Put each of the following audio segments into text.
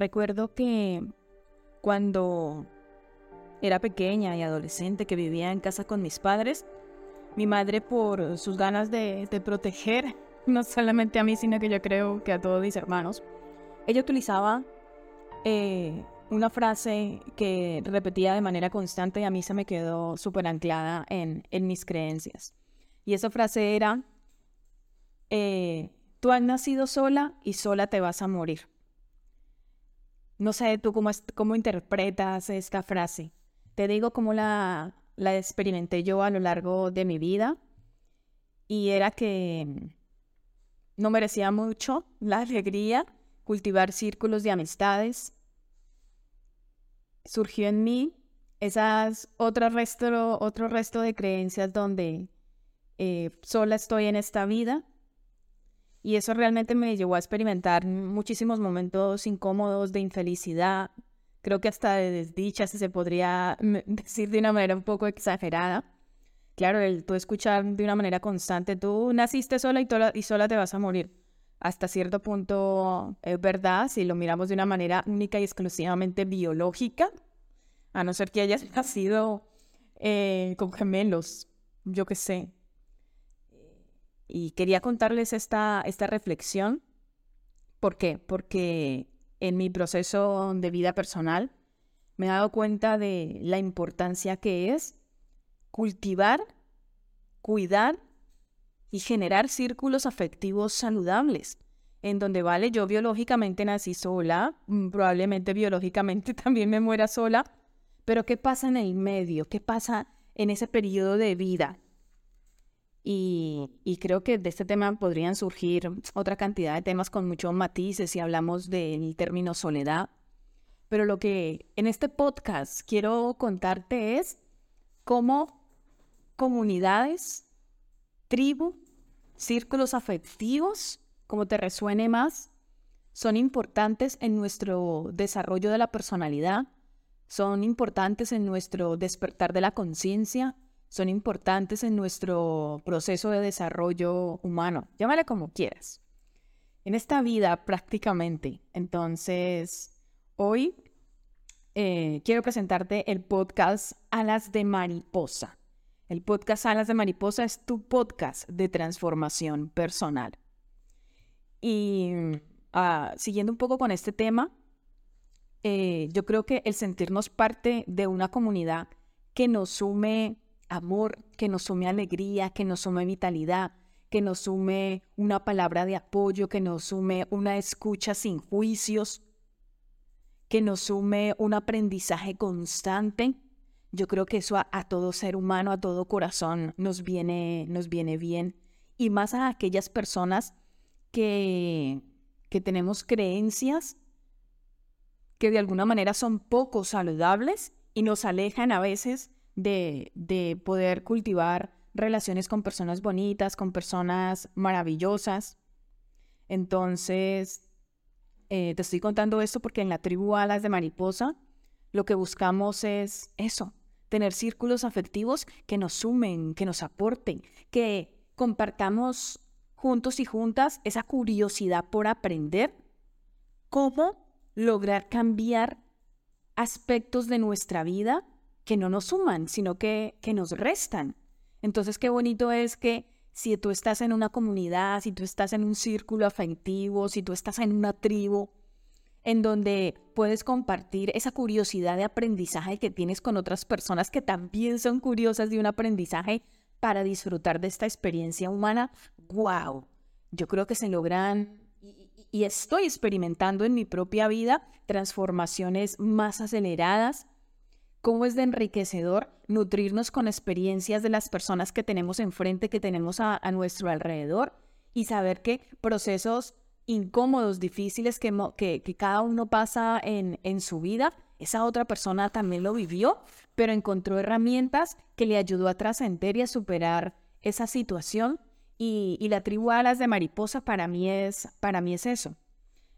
Recuerdo que cuando era pequeña y adolescente que vivía en casa con mis padres, mi madre por sus ganas de, proteger, no solamente a mí, sino que yo creo que a todos mis hermanos, ella utilizaba eh, una frase que repetía de manera constante y a mí se me quedó súper anclada en, mis creencias. Y esa frase era, eh, tú has nacido sola y sola te vas a morir. No sé tú cómo, cómo interpretas esta frase. Te digo cómo la, la experimenté yo a lo largo de mi vida y era que no merecía mucho la alegría, cultivar círculos de amistades. Surgió en mí esas otro resto, otro resto de creencias donde eh, sola estoy en esta vida y eso realmente me llevó a experimentar muchísimos momentos incómodos de infelicidad, creo que hasta de desdicha, si se podría decir de una manera un poco exagerada. Claro, el tú escuchar de una manera constante, tú naciste sola y, y sola te vas a morir. Hasta cierto punto es verdad, si lo miramos de una manera única y exclusivamente biológica, a no ser que hayas nacido eh, con gemelos, yo qué sé, y quería contarles esta, esta reflexión. ¿Por qué? Porque en mi proceso de vida personal me he dado cuenta de la importancia que es cultivar, cuidar y generar círculos afectivos saludables, en donde, vale, yo biológicamente nací sola, mm, probablemente biológicamente también me muera sola, pero ¿qué pasa en el medio? ¿Qué pasa en ese periodo de vida? Y, creo que de este tema podrían surgir otra cantidad de temas con muchos matices si hablamos del término soledad. Pero lo que en este podcast quiero contarte es cómo comunidades, tribu, círculos afectivos, como te resuene más, son importantes en nuestro desarrollo de la personalidad, son importantes en nuestro despertar de la conciencia, son importantes en nuestro proceso de desarrollo humano. Llámale como quieras. En esta vida prácticamente. Entonces, hoy eh, quiero presentarte el podcast Alas de Mariposa. El podcast Alas de Mariposa es tu podcast de transformación personal. Y ah, siguiendo un poco con este tema, eh, yo creo que el sentirnos parte de una comunidad que nos sume amor, que nos sume alegría, que nos sume vitalidad, que nos sume una palabra de apoyo, que nos sume una escucha sin juicios, que nos sume un aprendizaje constante. Yo creo que eso a, todo ser humano, a todo corazón nos viene, nos viene bien. Y más a aquellas personas que, que tenemos creencias que de alguna manera son poco saludables y nos alejan a veces de, poder cultivar relaciones con personas bonitas, con personas maravillosas. Entonces, eh, te estoy contando esto porque en la tribu Alas de Mariposa lo que buscamos es eso, tener círculos afectivos que nos sumen, que nos aporten, que compartamos juntos y juntas esa curiosidad por aprender cómo lograr cambiar aspectos de nuestra vida que no nos suman, sino que, que nos restan. Entonces, qué bonito es que si tú estás en una comunidad, si tú estás en un círculo afectivo, si tú estás en una tribu, en donde puedes compartir esa curiosidad de aprendizaje que tienes con otras personas que también son curiosas de un aprendizaje para disfrutar de esta experiencia humana, wow, yo creo que se logran y estoy experimentando en mi propia vida transformaciones más aceleradas, cómo es de enriquecedor nutrirnos con experiencias de las personas que tenemos enfrente, que tenemos a, nuestro alrededor y saber que procesos incómodos, difíciles que, cada uno pasa en, en su vida, esa otra persona también lo vivió, pero encontró herramientas que le ayudó a trascender y a superar esa situación. Y, y, la tribu Alas de Mariposa para mí, es, para mí es eso.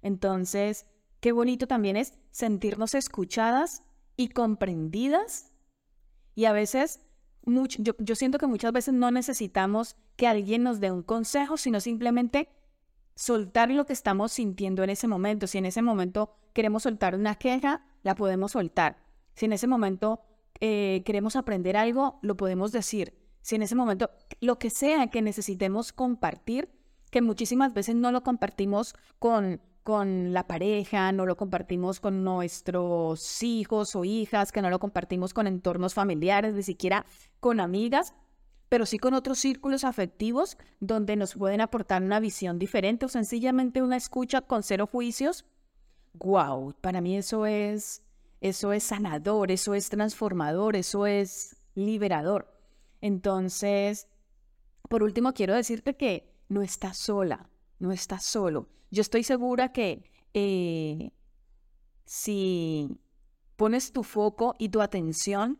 Entonces, qué bonito también es sentirnos escuchadas y comprendidas. Y a veces, mucho, yo, siento que muchas veces no necesitamos que alguien nos dé un consejo, sino simplemente soltar lo que estamos sintiendo en ese momento. Si en ese momento queremos soltar una queja, la podemos soltar. Si en ese momento eh, queremos aprender algo, lo podemos decir. Si en ese momento, lo que sea que necesitemos compartir, que muchísimas veces no lo compartimos con, con la pareja, no lo compartimos con nuestros hijos o hijas, que no lo compartimos con entornos familiares, ni siquiera con amigas, pero sí con otros círculos afectivos donde nos pueden aportar una visión diferente o sencillamente una escucha con cero juicios. Wow, para mí eso es eso es sanador, eso es transformador, eso es liberador. Entonces, por último quiero decirte que no estás sola, no estás solo. Yo estoy segura que eh, si pones tu foco y tu atención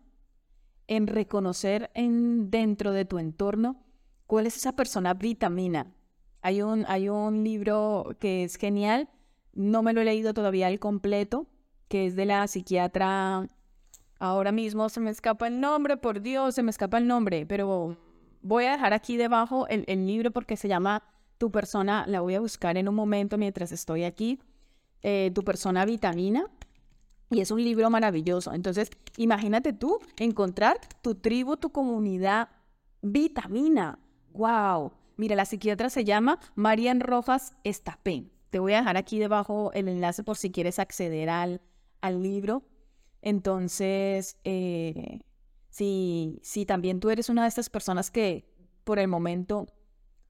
en reconocer en, dentro de tu entorno cuál es esa persona vitamina. Hay un, hay un libro que es genial, no me lo he leído todavía al completo, que es de la psiquiatra, ahora mismo se me escapa el nombre, por Dios, se me escapa el nombre, pero voy a dejar aquí debajo el, el libro porque se llama Tu persona, la voy a buscar en un momento mientras estoy aquí, eh, Tu persona vitamina, y es un libro maravilloso. Entonces, imagínate tú encontrar tu tribu, tu comunidad vitamina. ¡Wow! Mira, la psiquiatra se llama Marian Rojas Estapén. Te voy a dejar aquí debajo el enlace por si quieres acceder al, al libro. Entonces, eh, si, si también tú eres una de estas personas que por el momento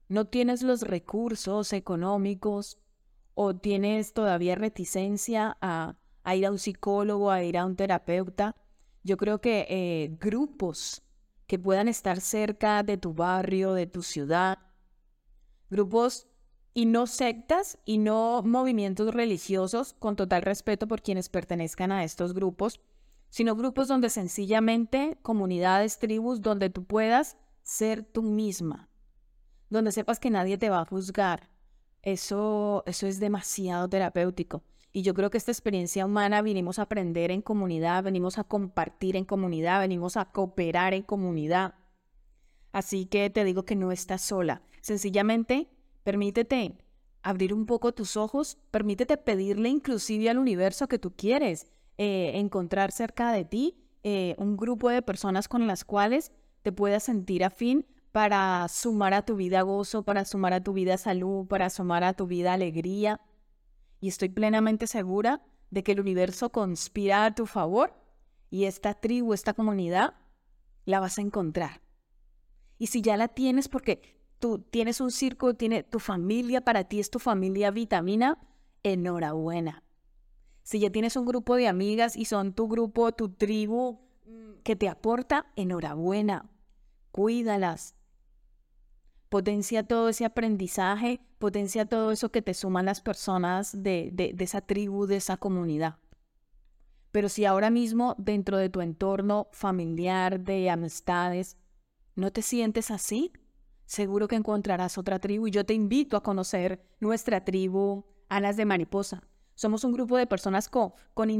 no tienes los recursos económicos o tienes todavía reticencia a a ir a un psicólogo, a ir a un terapeuta. Yo creo que eh, grupos que puedan estar cerca de tu barrio, de tu ciudad, grupos y no sectas y no movimientos religiosos, con total respeto por quienes pertenezcan a estos grupos, sino grupos donde sencillamente, comunidades, tribus, donde tú puedas ser tú misma, donde sepas que nadie te va a juzgar. Eso, eso es demasiado terapéutico. Y yo creo que esta experiencia humana vinimos a aprender en comunidad, venimos a compartir en comunidad, venimos a cooperar en comunidad. Así que te digo que no estás sola. Sencillamente, permítete abrir un poco tus ojos, permítete pedirle inclusive al universo que tú quieres, eh, encontrar cerca de ti eh, un grupo de personas con las cuales te puedas sentir afín para sumar a tu vida gozo, para sumar a tu vida salud, para sumar a tu vida alegría y estoy plenamente segura de que el universo conspira a tu favor y esta tribu, esta comunidad, la vas a encontrar. Y si ya la tienes porque tú tienes un círculo, tiene tu familia, para ti es tu familia vitamina, enhorabuena. Si ya tienes un grupo de amigas y son tu grupo, tu tribu mm, que te aporta, enhorabuena. Cuídalas, potencia todo ese aprendizaje, potencia todo eso que te suman las personas de, de, esa tribu, de esa comunidad. Pero si ahora mismo dentro de tu entorno familiar, de amistades, no te sientes así, seguro que encontrarás otra tribu y yo te invito a conocer nuestra tribu Alas de Mariposa. Somos un grupo de personas con, con,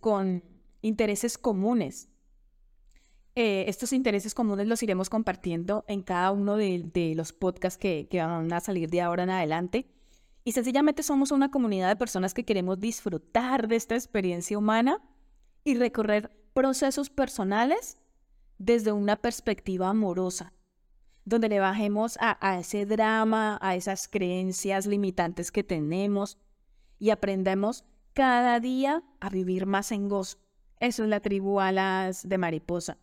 con intereses comunes, eh, estos intereses comunes los iremos compartiendo en cada uno de, los podcasts que, van a salir de ahora en adelante. Y sencillamente somos una comunidad de personas que queremos disfrutar de esta experiencia humana y recorrer procesos personales desde una perspectiva amorosa, donde le bajemos a, a ese drama, a esas creencias limitantes que tenemos y aprendemos cada día a vivir más en gozo. Eso es la tribu alas de mariposa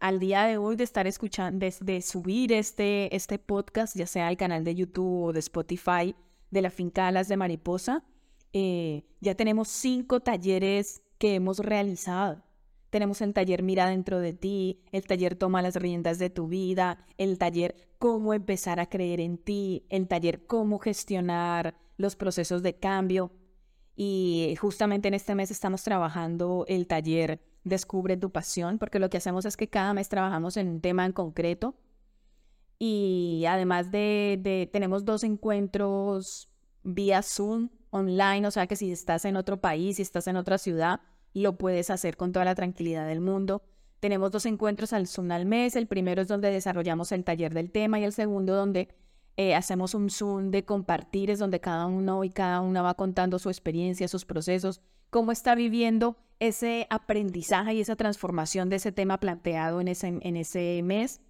al día de hoy de estar escuchando, de, subir este, este podcast, ya sea al canal de YouTube o de Spotify de la finca Alas de Mariposa, eh, ya tenemos cinco talleres que hemos realizado. Tenemos el taller Mira dentro de ti, el taller Toma las riendas de tu vida, el taller Cómo empezar a creer en ti, el taller Cómo gestionar los procesos de cambio. Y justamente en este mes estamos trabajando el taller descubre tu pasión, porque lo que hacemos es que cada mes trabajamos en un tema en concreto y además de, tenemos dos encuentros vía Zoom online, o sea que si estás en otro país, si estás en otra ciudad, lo puedes hacer con toda la tranquilidad del mundo. Tenemos dos encuentros al Zoom al mes, el primero es donde desarrollamos el taller del tema y el segundo donde eh, hacemos un Zoom de compartir, es donde cada uno y cada una va contando su experiencia, sus procesos, cómo está viviendo ese aprendizaje y esa transformación de ese tema planteado en ese, en ese mes.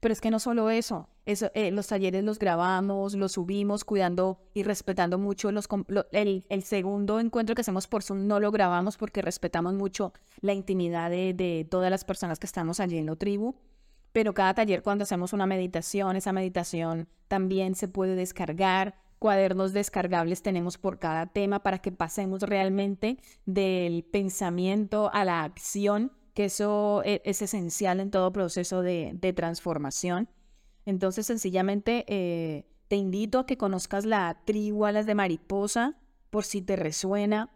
Pero es que no solo eso, eso eh, los talleres los grabamos, los subimos, cuidando y respetando mucho los, el, segundo encuentro que hacemos por Zoom no lo grabamos porque respetamos mucho la intimidad de, de todas las personas que estamos allí en la tribu. Pero cada taller cuando hacemos una meditación, esa meditación también se puede descargar cuadernos descargables tenemos por cada tema para que pasemos realmente del pensamiento a la acción, que eso e, es, esencial en todo proceso de, transformación. Entonces, sencillamente, eh, te invito a que conozcas la tribu Alas de Mariposa, por si te resuena,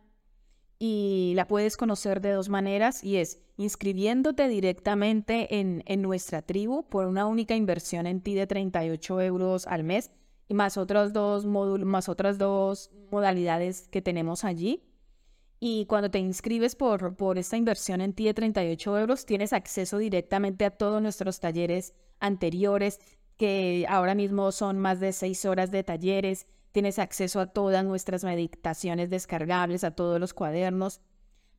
y la puedes conocer de dos maneras, y es inscribiéndote directamente en, en nuestra tribu por una única inversión en ti de 38 euros al mes y más otros dos más otras dos modalidades que tenemos allí. Y cuando te inscribes por, por esta inversión en ti de 38 euros, tienes acceso directamente a todos nuestros talleres anteriores, que ahora mismo son más de seis horas de talleres. Tienes acceso a todas nuestras meditaciones descargables, a todos los cuadernos.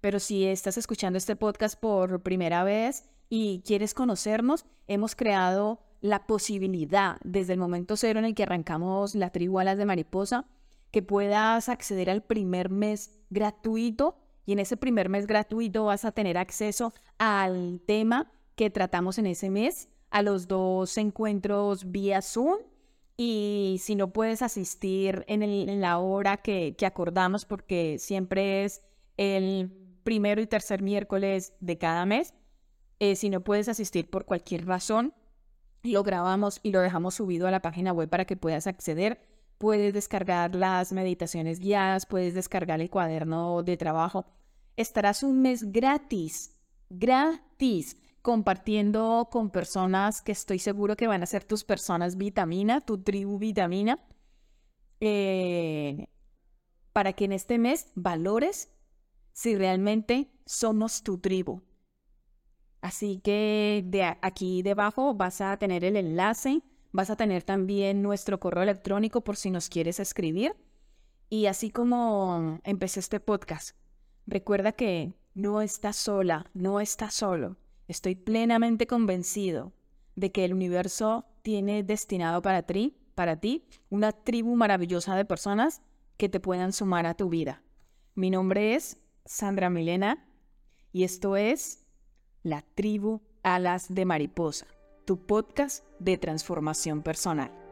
Pero si estás escuchando este podcast por primera vez y quieres conocernos, hemos creado la posibilidad desde el momento cero en el que arrancamos la tribu Alas de Mariposa, que puedas acceder al primer mes gratuito y en ese primer mes gratuito vas a tener acceso al tema que tratamos en ese mes, a los dos encuentros vía Zoom y si no puedes asistir en, la hora que, acordamos, porque siempre es el primero y tercer miércoles de cada mes, eh, si no puedes asistir por cualquier razón, lo grabamos y lo dejamos subido a la página web para que puedas acceder. Puedes descargar las meditaciones guiadas, puedes descargar el cuaderno de trabajo. Estarás un mes gratis, gratis, compartiendo con personas que estoy seguro que van a ser tus personas vitamina, tu tribu vitamina, eh, para que en este mes valores si realmente somos tu tribu, Así que de aquí debajo vas a tener el enlace, vas a tener también nuestro correo electrónico por si nos quieres escribir. Y así como empecé este podcast, recuerda que no estás sola, no estás solo. Estoy plenamente convencido de que el universo tiene destinado para ti, para ti, una tribu maravillosa de personas que te puedan sumar a tu vida. Mi nombre es Sandra Milena y esto es la tribu Alas de Mariposa, tu podcast de transformación personal.